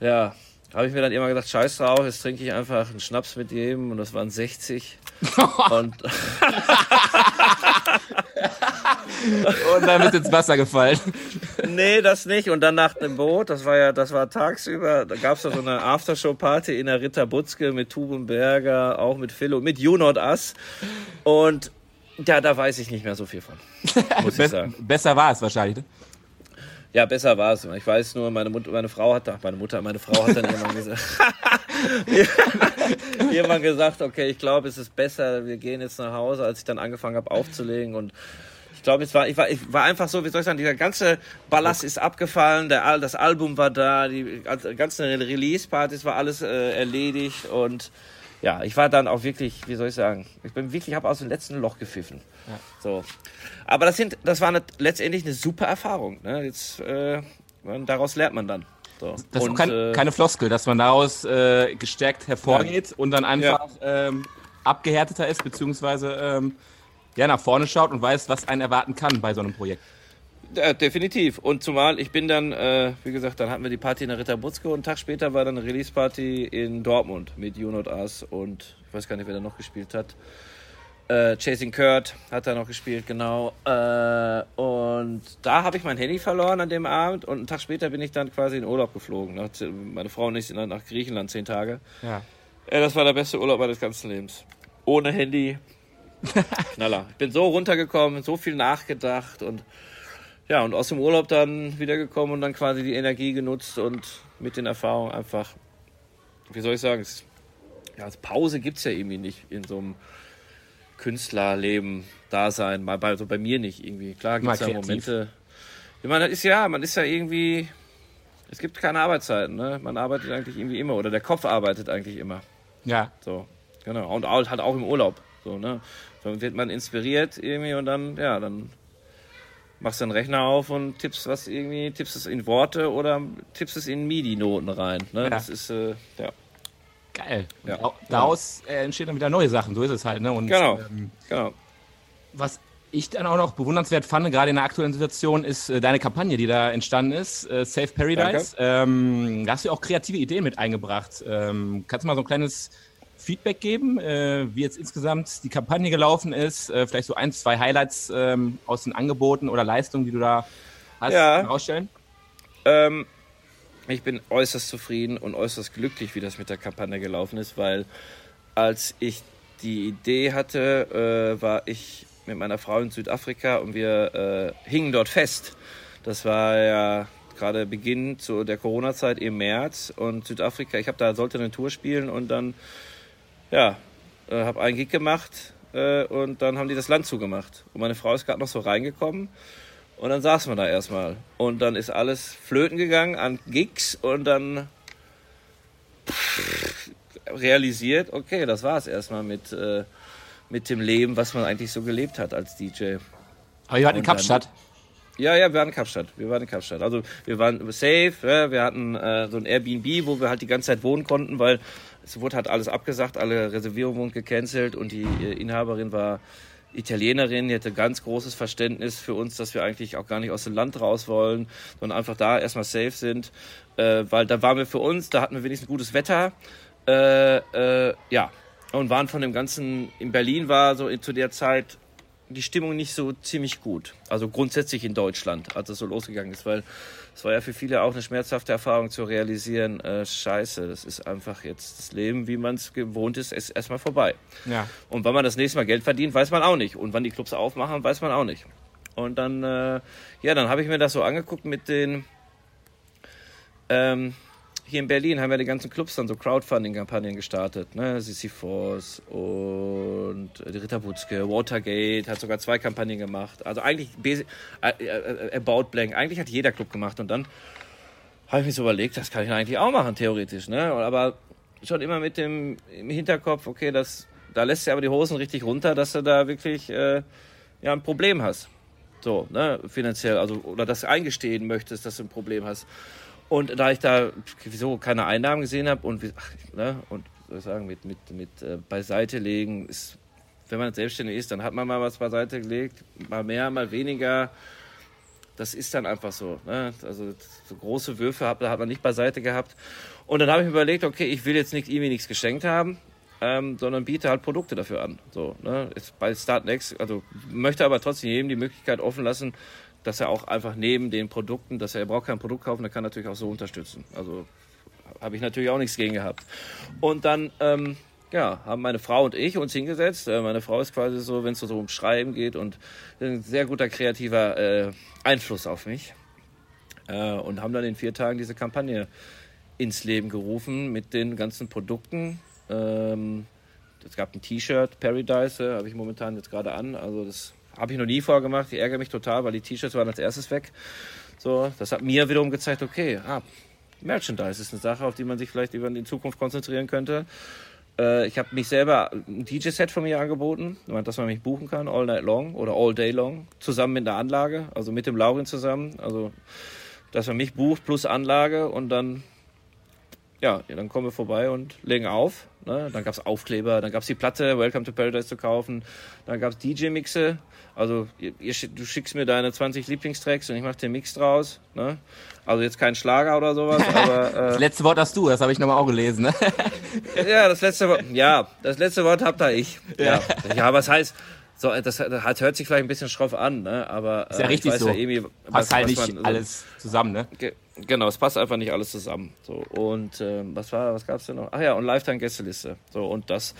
ja, habe ich mir dann immer gesagt, scheiß drauf, jetzt trinke ich einfach einen Schnaps mit jedem und das waren 60. und, und dann wird ins Wasser gefallen. Nee, das nicht. Und dann nach dem Boot, das war ja, das war tagsüber, da gab es so eine Aftershow-Party in der Ritter Butzke mit Tubenberger, auch mit Phil und mit You Not Us. Und ja, da weiß ich nicht mehr so viel von. Muss ich sagen. Besser war es wahrscheinlich, ne? Ja, besser war es. Ich weiß nur, meine, Mutter, meine Frau hat, meine Mutter, meine Frau hat dann irgendwann gesagt, irgendwann gesagt, okay, ich glaube, es ist besser, wir gehen jetzt nach Hause, als ich dann angefangen habe aufzulegen und ich glaube, es war, ich war, ich war einfach so, wie soll ich sagen, dieser ganze Ballast ist abgefallen, der, das Album war da, die ganzen Release-Partys war alles äh, erledigt und ja, ich war dann auch wirklich, wie soll ich sagen, ich bin wirklich, habe aus dem letzten Loch gepfiffen. Ja. So. Aber das sind, das war eine, letztendlich eine super Erfahrung. Ne? Jetzt, äh, daraus lernt man dann. So. Das und, ist kein, äh, keine Floskel, dass man daraus äh, gestärkt hervorgeht ja. und dann einfach ja. ähm, abgehärteter ist, beziehungsweise ähm, ja, nach vorne schaut und weiß, was einen erwarten kann bei so einem Projekt. Ja, definitiv. Und zumal ich bin dann, äh, wie gesagt, dann hatten wir die Party in der Ritter Butzke und einen Tag später war dann eine Release-Party in Dortmund mit You Not Us und ich weiß gar nicht, wer da noch gespielt hat. Äh, Chasing Kurt hat da noch gespielt, genau. Äh, und da habe ich mein Handy verloren an dem Abend und einen Tag später bin ich dann quasi in Urlaub geflogen. Meine Frau und ich sind dann nach Griechenland zehn Tage. Ja. Äh, das war der beste Urlaub meines ganzen Lebens. Ohne Handy, Knaller. Ich bin so runtergekommen, so viel nachgedacht und ja, und aus dem Urlaub dann wiedergekommen und dann quasi die Energie genutzt und mit den Erfahrungen einfach, wie soll ich sagen, es, ja, Pause gibt es ja irgendwie nicht in so einem Künstlerleben, Dasein, mal bei, also bei mir nicht irgendwie. Klar gibt es ja Momente. Ja, man ist ja, man ist ja irgendwie, es gibt keine Arbeitszeiten, ne? Man arbeitet eigentlich irgendwie immer oder der Kopf arbeitet eigentlich immer. Ja. So, genau. Und halt auch im Urlaub. So, ne? Dann wird man inspiriert irgendwie und dann, ja, dann machst du den Rechner auf und tippst was irgendwie, tippst es in Worte oder tippst es in MIDI-Noten rein. Ne? Ja. Das ist, äh, ja. Geil. Ja. Daraus äh, entstehen dann wieder neue Sachen, so ist es halt. Ne? Und, genau. Ähm, genau. Was ich dann auch noch bewundernswert fand, gerade in der aktuellen Situation, ist äh, deine Kampagne, die da entstanden ist, äh, Safe Paradise. Ähm, da hast du auch kreative Ideen mit eingebracht. Ähm, kannst du mal so ein kleines Feedback geben, äh, wie jetzt insgesamt die Kampagne gelaufen ist? Äh, vielleicht so ein, zwei Highlights ähm, aus den Angeboten oder Leistungen, die du da hast, ja. herausstellen? Ähm, ich bin äußerst zufrieden und äußerst glücklich, wie das mit der Kampagne gelaufen ist, weil als ich die Idee hatte, äh, war ich mit meiner Frau in Südafrika und wir äh, hingen dort fest. Das war ja gerade Beginn zu der Corona-Zeit im März und Südafrika. Ich habe da sollte eine Tour spielen und dann ja äh, habe einen Gig gemacht äh, und dann haben die das Land zugemacht und meine Frau ist gerade noch so reingekommen und dann saßen wir da erstmal und dann ist alles flöten gegangen an Gigs und dann realisiert, okay, das war es erstmal mit äh, mit dem Leben, was man eigentlich so gelebt hat als DJ. Aber ihr wart in Kapstadt? Ja, ja, wir waren in Kapstadt. Wir waren in Kapstadt. Also wir waren safe, ja, wir hatten äh, so ein Airbnb, wo wir halt die ganze Zeit wohnen konnten, weil es wurde halt alles abgesagt, alle Reservierungen wurden gecancelt und die äh, Inhaberin war Italienerin, die hatte ganz großes Verständnis für uns, dass wir eigentlich auch gar nicht aus dem Land raus wollen, sondern einfach da erstmal safe sind, äh, weil da waren wir für uns, da hatten wir wenigstens gutes Wetter. Äh, äh, ja, und waren von dem Ganzen, in Berlin war so zu der Zeit die Stimmung nicht so ziemlich gut. Also grundsätzlich in Deutschland, als es so losgegangen ist, weil es war ja für viele auch eine schmerzhafte Erfahrung zu realisieren, äh, scheiße, das ist einfach jetzt das Leben, wie man es gewohnt ist, ist erstmal vorbei. Ja. Und wann man das nächste Mal Geld verdient, weiß man auch nicht. Und wann die Clubs aufmachen, weiß man auch nicht. Und dann, äh, ja, dann habe ich mir das so angeguckt mit den, ähm, hier in Berlin haben wir die ganzen Clubs dann so Crowdfunding-Kampagnen gestartet. Ne? Force und die Ritter Wutzke, Watergate hat sogar zwei Kampagnen gemacht. Also eigentlich äh, äh, äh, About Blank, eigentlich hat jeder Club gemacht. Und dann habe ich mir so überlegt, das kann ich eigentlich auch machen, theoretisch. Ne? Aber schon immer mit dem im Hinterkopf, okay, das, da lässt du aber die Hosen richtig runter, dass du da wirklich äh, ja, ein Problem hast. So, ne, finanziell, also, oder das eingestehen möchtest, dass du ein Problem hast. Und da ich da wieso keine Einnahmen gesehen habe und, ne, und sagen, mit, mit, mit äh, beiseite legen, ist, wenn man selbstständig ist, dann hat man mal was beiseite gelegt, mal mehr, mal weniger. Das ist dann einfach so. Ne? Also so große Würfe hat, hat man nicht beiseite gehabt. Und dann habe ich mir überlegt, okay, ich will jetzt nicht irgendwie nichts geschenkt haben, ähm, sondern biete halt Produkte dafür an. So, ne? Ist bei Startnext, also möchte aber trotzdem jedem die Möglichkeit offen lassen, dass er auch einfach neben den Produkten, dass er, er braucht kein Produkt kaufen, er kann natürlich auch so unterstützen. Also habe ich natürlich auch nichts gegen gehabt. Und dann, ähm, ja, haben meine Frau und ich uns hingesetzt. Äh, meine Frau ist quasi so, wenn es so um Schreiben geht und ein sehr guter kreativer äh, Einfluss auf mich. Äh, und haben dann in vier Tagen diese Kampagne ins Leben gerufen mit den ganzen Produkten. Ähm, es gab ein T-Shirt, Paradise, habe ich momentan jetzt gerade an. Also das habe ich noch nie vorgemacht. Ich ärgere mich total, weil die T-Shirts waren als erstes weg. So, das hat mir wiederum gezeigt, okay, ah, Merchandise ist eine Sache, auf die man sich vielleicht in Zukunft konzentrieren könnte. Äh, ich habe mich selber ein DJ-Set von mir angeboten, dass man mich buchen kann, all night long oder all day long, zusammen mit einer Anlage, also mit dem Laurin zusammen. Also, dass man mich bucht plus Anlage und dann ja, dann kommen wir vorbei und legen auf. Ne? Dann gab es Aufkleber, dann gab es die Platte Welcome to Paradise zu kaufen, dann gab es DJ-Mixe. Also ihr, du schickst mir deine 20 Lieblingstracks und ich mache den Mix draus. Ne? Also jetzt kein Schlager oder sowas, aber... Äh, das letzte Wort hast du, das habe ich nochmal auch gelesen. Ne? ja, das letzte Wort, ja, das letzte Wort habt da ich. Ja, ja, ja was heißt... So, das, das, hört sich vielleicht ein bisschen schroff an, ne? aber ist ja äh, richtig so. Ja irgendwie, was, Passt halt nicht man, alles zusammen, ne? Genau, es passt einfach nicht alles zusammen. So und äh, was war, was gab's denn noch? Ach ja, und Lifetime Gästeliste. So und das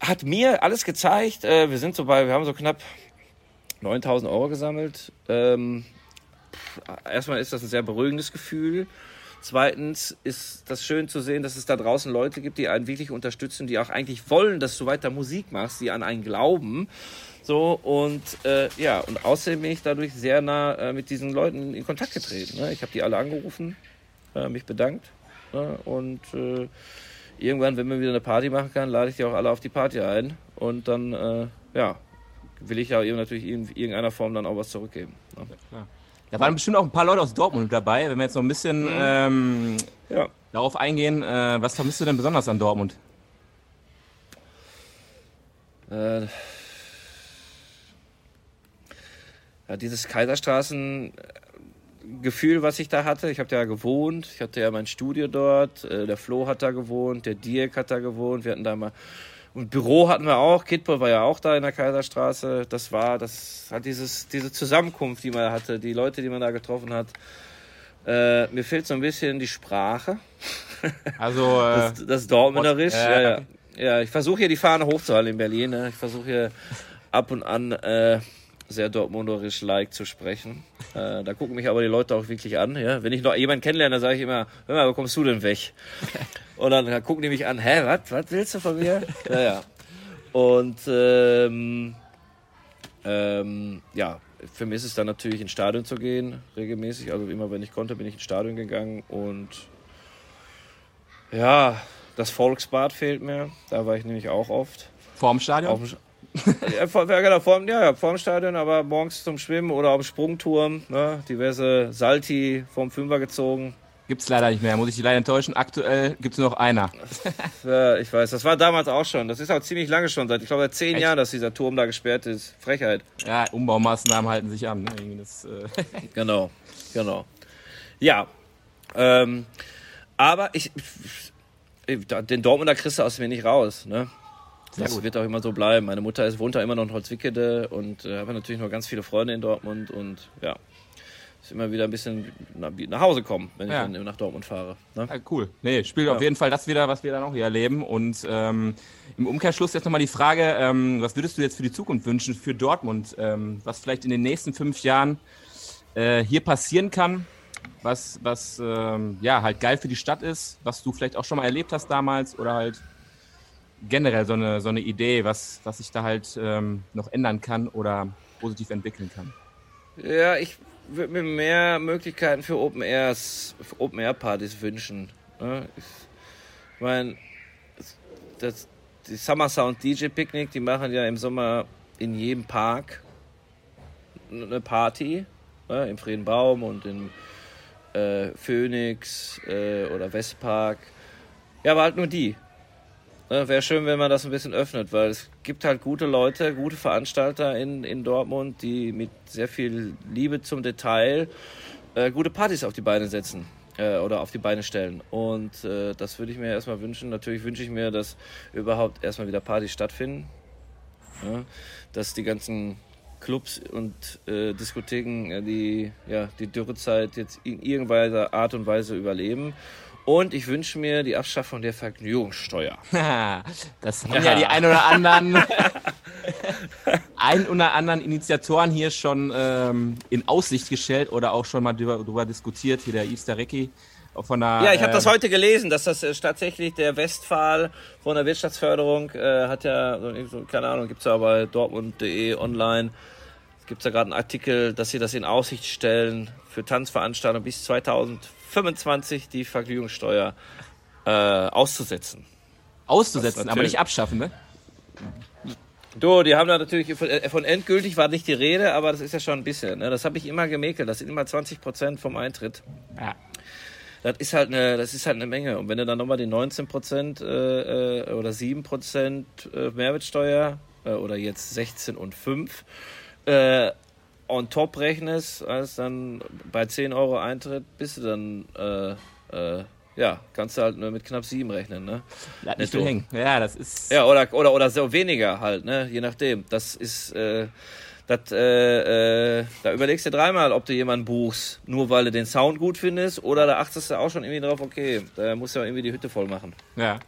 hat mir alles gezeigt. Äh, wir sind so bei, wir haben so knapp 9000 Euro gesammelt. Ähm, erstmal ist das ein sehr beruhigendes Gefühl. Zweitens ist das schön zu sehen, dass es da draußen Leute gibt, die einen wirklich unterstützen, die auch eigentlich wollen, dass du weiter Musik machst, die an einen glauben. So, und äh, ja, und außerdem bin ich dadurch sehr nah äh, mit diesen Leuten in Kontakt getreten. Ne? Ich habe die alle angerufen, äh, mich bedankt. Ne? Und äh, irgendwann, wenn man wieder eine Party machen kann, lade ich die auch alle auf die Party ein. Und dann, äh, ja, will ich ja eben natürlich in irgendeiner Form dann auch was zurückgeben. Ne? Ja, da waren bestimmt auch ein paar Leute aus Dortmund dabei. Wenn wir jetzt noch ein bisschen mhm. ähm, ja. darauf eingehen, äh, was vermisst du denn besonders an Dortmund? Äh, ja, dieses Kaiserstraßen Gefühl, was ich da hatte. Ich habe da gewohnt, ich hatte ja mein Studio dort, äh, der Flo hat da gewohnt, der Dirk hat da gewohnt, wir hatten da mal und Büro hatten wir auch, Kidpol war ja auch da in der Kaiserstraße. Das war, das hat dieses, diese Zusammenkunft, die man hatte, die Leute, die man da getroffen hat. Äh, mir fehlt so ein bisschen die Sprache. Also äh, das, das Dortmunderisch. Äh, ja, ja. ja, ich versuche hier die Fahne hochzuhalten in Berlin. Ne? Ich versuche hier ab und an äh, sehr dortmunderisch like zu sprechen. Äh, da gucken mich aber die Leute auch wirklich an. Ja? Wenn ich noch jemanden kennenlerne, sage ich immer, hör mal, wo kommst du denn weg? Und dann, dann gucken die mich an, hä, was, was willst du von mir? ja, ja. Und ähm, ähm, ja, für mich ist es dann natürlich ins Stadion zu gehen, regelmäßig. Also immer, wenn ich konnte, bin ich ins Stadion gegangen. Und ja, das Volksbad fehlt mir. Da war ich nämlich auch oft. Vorm Stadion? Auf, ja, vor, genau, ja, ja, vor dem Stadion, aber morgens zum Schwimmen oder dem Sprungturm. Ne? Diverse Salti vom Fünfer gezogen. Gibt es leider nicht mehr, muss ich dich leider enttäuschen. Aktuell gibt es nur noch einer. ja, ich weiß, das war damals auch schon. Das ist auch ziemlich lange schon, seit ich glaube seit zehn Echt? Jahren, dass dieser Turm da gesperrt ist. Frechheit. Ja, Umbaumaßnahmen halten sich an. Ne? Das, äh genau, genau. Ja, ähm, aber ich, den Dortmunder kriegst du aus mir nicht raus. Ne? Das gut. wird auch immer so bleiben. Meine Mutter ist, wohnt da immer noch in Holzwickede und äh, habe natürlich noch ganz viele Freunde in Dortmund und ja, ist immer wieder ein bisschen nach, nach Hause kommen, wenn ja. ich dann nach Dortmund fahre. Ne? Ja, cool. Nee, spielt auf jeden Fall das wieder, was wir dann auch hier erleben. Und ähm, im Umkehrschluss jetzt nochmal die Frage, ähm, was würdest du jetzt für die Zukunft wünschen für Dortmund? Ähm, was vielleicht in den nächsten fünf Jahren äh, hier passieren kann? Was, was ähm, ja halt geil für die Stadt ist, was du vielleicht auch schon mal erlebt hast damals oder halt generell so eine, so eine Idee, was, was sich da halt ähm, noch ändern kann oder positiv entwickeln kann? Ja, ich würde mir mehr Möglichkeiten für Open Airs, Open Air Partys wünschen. Ne? Ich meine, das, die Summer Sound DJ Picnic, die machen ja im Sommer in jedem Park eine Party, ne? im Friedenbaum und in äh, Phoenix äh, oder Westpark. Ja, aber halt nur die. Ne, Wäre schön, wenn man das ein bisschen öffnet, weil es gibt halt gute Leute, gute Veranstalter in, in Dortmund, die mit sehr viel Liebe zum Detail äh, gute Partys auf die Beine setzen äh, oder auf die Beine stellen. Und äh, das würde ich mir erstmal wünschen. Natürlich wünsche ich mir, dass überhaupt erstmal wieder Partys stattfinden. Ja? Dass die ganzen Clubs und äh, Diskotheken äh, die, ja, die Dürrezeit jetzt in irgendeiner Art und Weise überleben und ich wünsche mir die Abschaffung der Vergnügungssteuer. das haben ja. ja die ein oder anderen, ein oder anderen Initiatoren hier schon ähm, in Aussicht gestellt oder auch schon mal darüber, diskutiert. Hier der Easter Recki von der. Ja, ich habe das heute gelesen, dass das äh, tatsächlich der Westphal von der Wirtschaftsförderung äh, hat ja, so, keine Ahnung, gibt es ja bei dortmund.de online. Gibt es da gerade einen Artikel, dass sie das in Aussicht stellen für Tanzveranstaltungen bis 2000 25 die Vergnügungssteuer äh, auszusetzen. Auszusetzen, aber nicht abschaffen, ne? Du, die haben da natürlich, von, äh, von, endgültig war nicht die Rede, aber das ist ja schon ein bisschen. Ne? Das habe ich immer gemäkelt. Das sind immer 20 Prozent vom Eintritt. Ja. Das ist halt eine, das ist halt eine Menge. Und wenn du dann nochmal die 19 Prozent äh, äh oder 7 Prozent äh, Mehrwertsteuer äh, oder jetzt 16 und 5 äh, on top rechnest, als dann bei 10 Euro Eintritt bist du dann, äh, äh, ja, kannst du halt nur mit knapp 7 rechnen, ne? Bleibt nicht hängen. Ja, das ist. Ja, oder, oder, oder so weniger halt, ne? Je nachdem. Das ist, äh, das, äh, äh, da überlegst du dreimal, ob du jemanden buchst, nur weil du den Sound gut findest, oder da achtest du auch schon irgendwie drauf, okay, da musst du ja irgendwie die Hütte voll machen. Ja.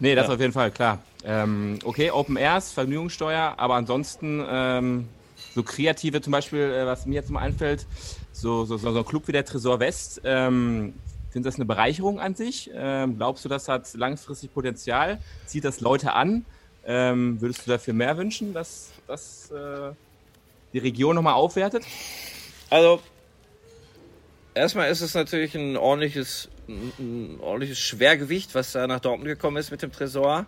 Nee, das ja. auf jeden Fall, klar. Ähm, okay, Open Airs, Vergnügungssteuer, aber ansonsten ähm, so kreative, zum Beispiel, äh, was mir jetzt mal einfällt, so, so, so ein Club wie der Tresor West, ähm, sind das eine Bereicherung an sich? Ähm, glaubst du, das hat langfristig Potenzial? Zieht das Leute an? Ähm, würdest du dafür mehr wünschen, dass, dass äh, die Region nochmal aufwertet? Also, erstmal ist es natürlich ein ordentliches, ein ordentliches Schwergewicht, was da nach Dortmund gekommen ist mit dem Tresor.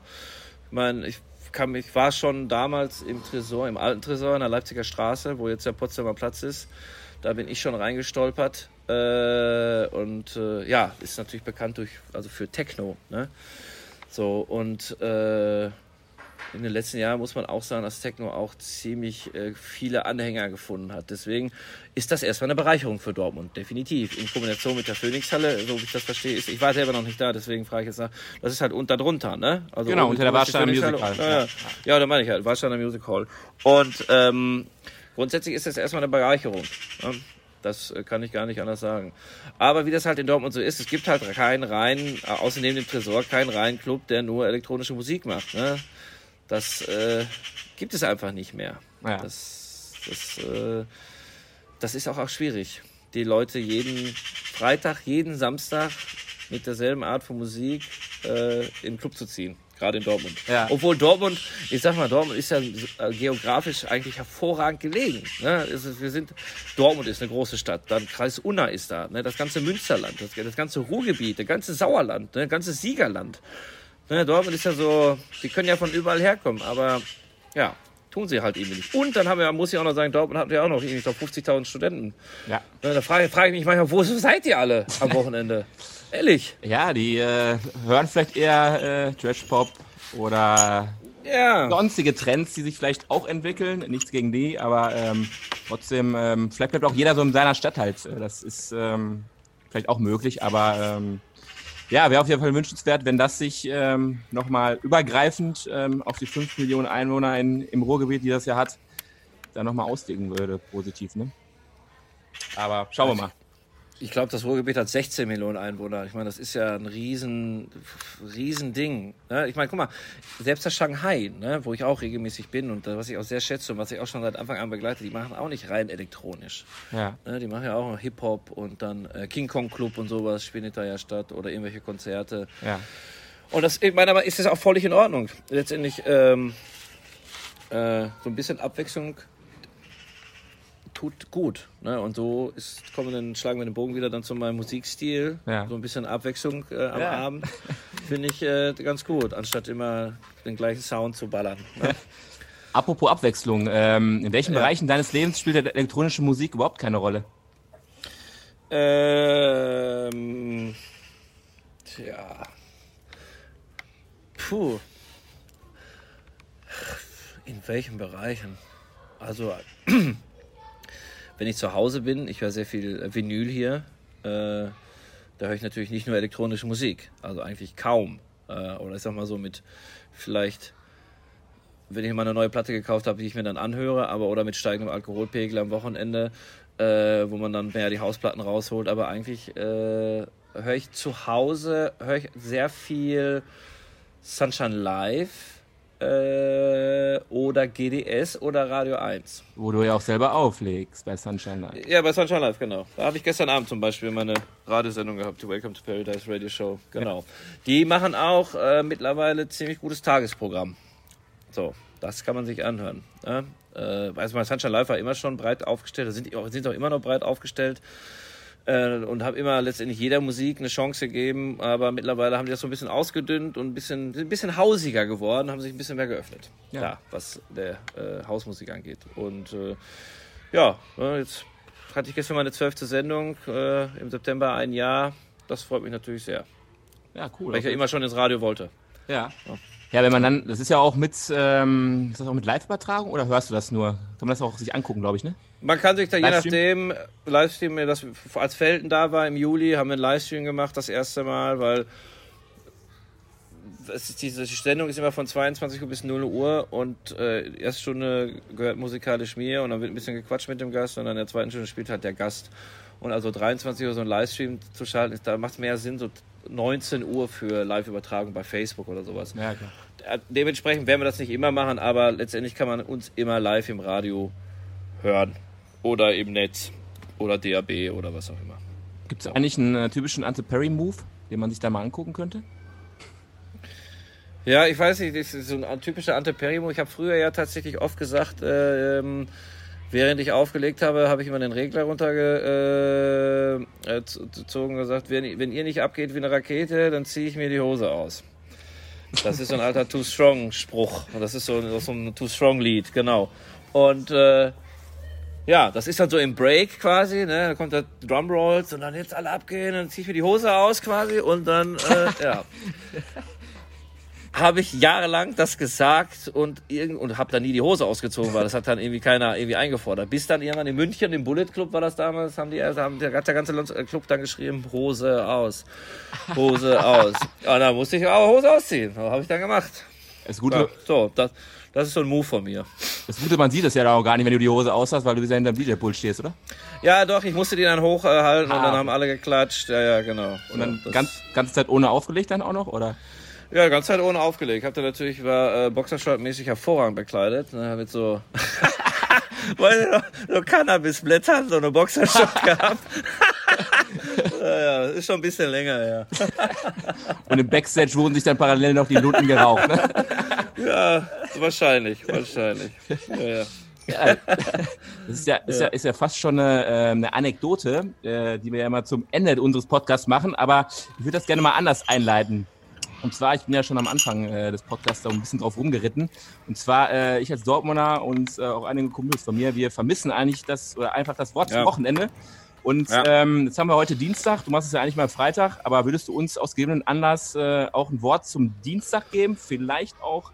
Ich meine, ich, kann, ich war schon damals im Tresor, im alten Tresor in der Leipziger Straße, wo jetzt der Potsdamer Platz ist. Da bin ich schon reingestolpert. Äh, und äh, ja, ist natürlich bekannt durch, also für Techno. Ne? So, und äh, in den letzten Jahren muss man auch sagen, dass Techno auch ziemlich äh, viele Anhänger gefunden hat. Deswegen ist das erstmal eine Bereicherung für Dortmund, definitiv. In Kombination mit der Phoenixhalle, so wie ich das verstehe, ist, ich war selber noch nicht da, deswegen frage ich jetzt nach, das ist halt unter drunter, ne? Also genau, unter der Warsteiner Music Hall. Ja, ja. ja, da meine ich halt, Warsteiner Music Hall. Und ähm, grundsätzlich ist das erstmal eine Bereicherung. Ne? Das äh, kann ich gar nicht anders sagen. Aber wie das halt in Dortmund so ist, es gibt halt keinen reinen, äh, außer neben dem Tresor, keinen reinen Club, der nur elektronische Musik macht. Ne? Das äh, gibt es einfach nicht mehr. Ja. Das, das, äh, das ist auch, auch schwierig, die Leute jeden Freitag, jeden Samstag mit derselben Art von Musik äh, in den Club zu ziehen. Gerade in Dortmund. Ja. Obwohl Dortmund, ich sag mal, Dortmund ist ja äh, geografisch eigentlich hervorragend gelegen. Ne? Wir sind, Dortmund ist eine große Stadt, dann Kreis Unna ist da, ne? das ganze Münsterland, das, das ganze Ruhrgebiet, das ganze Sauerland, ne? das ganze Siegerland. Ne, Dortmund ist ja so, die können ja von überall herkommen, aber ja, tun sie halt eben nicht. Und dann haben wir, muss ich auch noch sagen, Dortmund hat ja auch noch irgendwie 50.000 Studenten. Ja. Ne, da frage, frage ich mich manchmal, wo seid ihr alle am Wochenende? Ehrlich. Ja, die äh, hören vielleicht eher äh, Trash-Pop oder ja. sonstige Trends, die sich vielleicht auch entwickeln. Nichts gegen die, aber ähm, trotzdem, ähm, vielleicht bleibt auch jeder so in seiner Stadt halt. Das ist ähm, vielleicht auch möglich, aber ähm, ja, wäre auf jeden Fall wünschenswert, wenn das sich ähm, nochmal übergreifend ähm, auf die 5 Millionen Einwohner in, im Ruhrgebiet, die das ja hat, da nochmal auslegen würde, positiv. Ne? Aber schauen wir mal. Ich glaube, das Ruhrgebiet hat 16 Millionen Einwohner. Ich meine, das ist ja ein riesen, riesen Ding. Ne? Ich meine, guck mal, selbst das Shanghai, ne, wo ich auch regelmäßig bin und was ich auch sehr schätze und was ich auch schon seit Anfang an begleite, die machen auch nicht rein elektronisch. Ja. Ne? Die machen ja auch Hip-Hop und dann äh, King Kong Club und sowas spielt da ja statt oder irgendwelche Konzerte. Ja. Und das, ich meine, aber ist das auch völlig in Ordnung. Letztendlich ähm, äh, so ein bisschen Abwechslung tut gut. Ne? Und so ist, kommen dann, schlagen wir den Bogen wieder dann zu meinem Musikstil. Ja. So ein bisschen Abwechslung äh, am ja. Abend. Finde ich äh, ganz gut, anstatt immer den gleichen Sound zu ballern. Ne? Apropos Abwechslung, ähm, in welchen ja. Bereichen deines Lebens spielt elektronische Musik überhaupt keine Rolle? Ähm, tja. Puh. In welchen Bereichen? Also wenn ich zu Hause bin, ich höre sehr viel Vinyl hier, äh, da höre ich natürlich nicht nur elektronische Musik, also eigentlich kaum. Äh, oder ich sag mal so mit vielleicht, wenn ich mal eine neue Platte gekauft habe, die ich mir dann anhöre, aber oder mit steigendem Alkoholpegel am Wochenende, äh, wo man dann mehr die Hausplatten rausholt, aber eigentlich äh, höre ich zu Hause, höre ich sehr viel Sunshine Live äh, oder GDS oder Radio 1. Wo du ja auch selber auflegst bei Sunshine Live. Ja, bei Sunshine Live, genau. Da habe ich gestern Abend zum Beispiel meine Radiosendung gehabt, die Welcome to Paradise Radio Show. Genau. Ja. Die machen auch äh, mittlerweile ziemlich gutes Tagesprogramm. So, das kann man sich anhören. Ja? Äh, also Sunshine Live war immer schon breit aufgestellt, da sind, sind auch immer noch breit aufgestellt äh, und habe immer letztendlich jeder Musik eine Chance gegeben, aber mittlerweile haben die das so ein bisschen ausgedünnt und ein bisschen, ein bisschen hausiger geworden, haben sich ein bisschen mehr geöffnet, ja. Klar, was der äh, Hausmusik angeht. Und äh, ja, ne, jetzt hatte ich gestern meine zwölfte Sendung, äh, im September ein Jahr, das freut mich natürlich sehr. Ja, cool. Weil ich ja immer schon ins Radio wollte. Ja. ja. Ja, wenn man dann, das ist ja auch mit, ähm, ist das auch mit Live-Übertragung oder hörst du das nur? Kann man das auch sich angucken, glaube ich, ne? Man kann sich da je nachdem, Livestream, das, als Felten da war im Juli, haben wir einen Livestream gemacht, das erste Mal, weil ist, diese Sendung ist immer von 22 Uhr bis 0 Uhr und äh, die erste Stunde gehört musikalisch mir und dann wird ein bisschen gequatscht mit dem Gast und dann in der zweiten Stunde spielt halt der Gast. Und also 23 Uhr so ein Livestream zu schalten, ist, da macht es mehr Sinn, so 19 Uhr für Live-Übertragung bei Facebook oder sowas. Ja, klar. äh, dementsprechend werden wir das nicht immer machen, aber letztendlich kann man uns immer live im Radio hören. Oder im Netz. Oder DAB oder was auch immer. Gibt es eigentlich einen äh, typischen Ante-Perry-Move, den man sich da mal angucken könnte? Ja, ich weiß nicht, das ist so ein typischer Ante-Perry-Move. Ich habe früher ja tatsächlich oft gesagt, äh, ähm, während ich aufgelegt habe, habe ich immer den Regler runtergezogen äh, äh, und gesagt, wenn, wenn ihr nicht abgeht wie eine Rakete, dann ziehe ich mir die Hose aus. Das ist so ein alter Too Strong Spruch. Das ist so, so ein Too Strong Lied, genau. Und äh, ja, das ist dann so im Break quasi, ne? Da kommt der Drumrolls und dann jetzt alle abgehen, dann ziehe ich mir die Hose aus quasi und dann, äh, ja. habe ich jahrelang das gesagt und, irgend, und habe dann nie die Hose ausgezogen, weil das hat dann irgendwie keiner irgendwie eingefordert. Bis dann irgendwann in München, im Bullet Club war das damals, haben die haben der, der ganze Club dann geschrieben, Hose aus, Hose aus. Und dann musste ich auch Hose ausziehen. Das habe ich dann gemacht. Das Gute, ja, so, das, das ist so ein Move von mir. Das Gute, man sieht das ja auch gar nicht, wenn du die Hose aus hast, weil du wieder hinterm DJ-Pult stehst, oder? Ja, doch, ich musste die dann hochhalten äh, und dann haben alle geklatscht. Ja, ja, genau. Und dann das ganz, ganze Zeit ohne aufgelegt dann auch noch, oder? Ja, ganze Zeit ohne aufgelegt. Hab da natürlich, war äh, Boxershort-mäßig hervorragend bekleidet. Ne, mit so, weil so, Cannabisblättern, so eine Boxershort gehabt. ja, ja, ist schon ein bisschen länger, ja. Und im Backstage wurden sich dann parallel noch die Lunden geraucht, ne? Ja, wahrscheinlich, wahrscheinlich. Ja, ja. Ja, das ist ja, ist ja, ist ja fast schon eine, äh, eine Anekdote, äh, die wir ja mal zum Ende unseres Podcasts machen, aber ich würde das gerne mal anders einleiten. Und zwar, ich bin ja schon am Anfang äh, des Podcasts da ein bisschen drauf rumgeritten. Und zwar, äh, ich als Dortmunder und äh, auch einige Kumpels von mir, wir vermissen eigentlich das, oder einfach das Wort ja. zum Wochenende. Und ja. ähm, jetzt haben wir heute Dienstag, du machst es ja eigentlich mal Freitag, aber würdest du uns aus gegebenen Anlass äh, auch ein Wort zum Dienstag geben? Vielleicht auch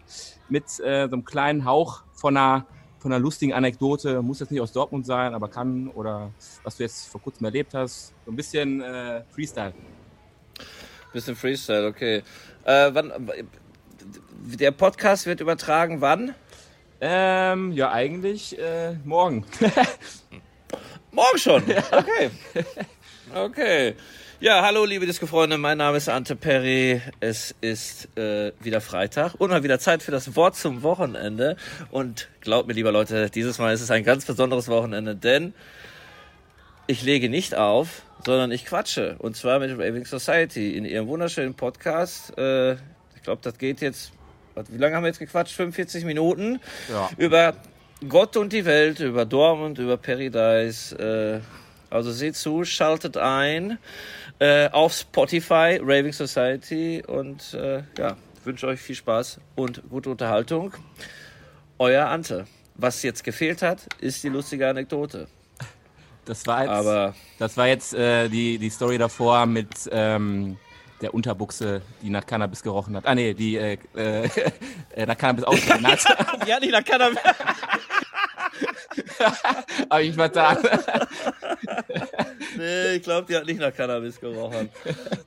mit äh, so einem kleinen Hauch von einer, von einer lustigen Anekdote, muss jetzt nicht aus Dortmund sein, aber kann, oder was du jetzt vor kurzem erlebt hast. So ein bisschen äh, Freestyle. Bisschen Freestyle, okay. Äh, wann, der Podcast wird übertragen wann? Ähm, ja, eigentlich äh, morgen. morgen schon? Okay. Okay. Ja, hallo liebe Disco-Freunde, mein Name ist Ante Perry. Es ist äh, wieder Freitag und mal wieder Zeit für das Wort zum Wochenende. Und glaubt mir, lieber Leute, dieses Mal ist es ein ganz besonderes Wochenende, denn ich lege nicht auf, sondern ich quatsche. Und zwar mit Raving Society in ihrem wunderschönen Podcast. Äh, ich glaube, das geht jetzt. Wie lange haben wir jetzt gequatscht? 45 Minuten. Ja. Über Gott und die Welt, über Dortmund, über Paradise. Äh, also seht zu, schaltet ein äh, auf Spotify, Raving Society. Und äh, ja, wünsche euch viel Spaß und gute Unterhaltung. Euer Ante. Was jetzt gefehlt hat, ist die lustige Anekdote. Das war jetzt, Aber das war jetzt äh, die, die Story davor mit ähm, der Unterbuchse, die nach Cannabis gerochen hat. Ah nee, die äh, äh, äh nach Cannabis ausgesehen hat. ja, die nach Cannabis. Hab ich vertan. nee, ich glaube, die hat nicht nach Cannabis gerochen.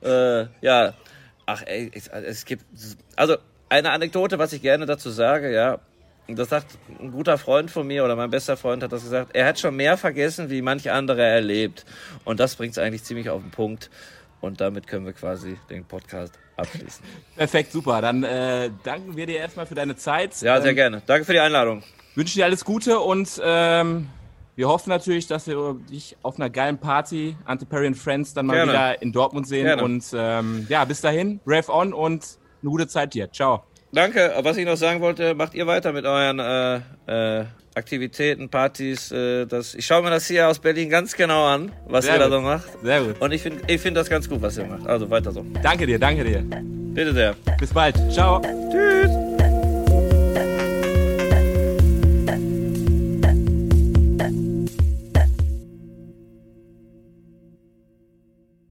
äh, ja, ach ey, es, es gibt, also eine Anekdote, was ich gerne dazu sage, ja, das sagt ein guter Freund von mir oder mein bester Freund hat das gesagt, er hat schon mehr vergessen, wie manche andere erlebt. Und das bringt es eigentlich ziemlich auf den Punkt. Und damit können wir quasi den Podcast abschließen. Perfekt, super. Dann äh, danken wir dir erstmal für deine Zeit. Ja, sehr ähm, gerne. Danke für die Einladung. Wünsche dir alles Gute und ähm, wir hoffen natürlich, dass wir dich auf einer geilen Party, Antiparian Friends, dann mal gerne. wieder in Dortmund sehen. Gerne. Und ähm, ja, bis dahin, Rev on und eine gute Zeit dir. Ciao. Danke. Was ich noch sagen wollte, macht ihr weiter mit euren äh, äh, Aktivitäten, Partys. Äh, das, ich schaue mir das hier aus Berlin ganz genau an, was Sehr ihr gut. da so macht. Sehr gut. Und ich finde ich find das ganz gut, was ihr macht. Also weiter so. Danke dir, danke dir. Bitte sehr. Bis bald. Ciao. Tschüss.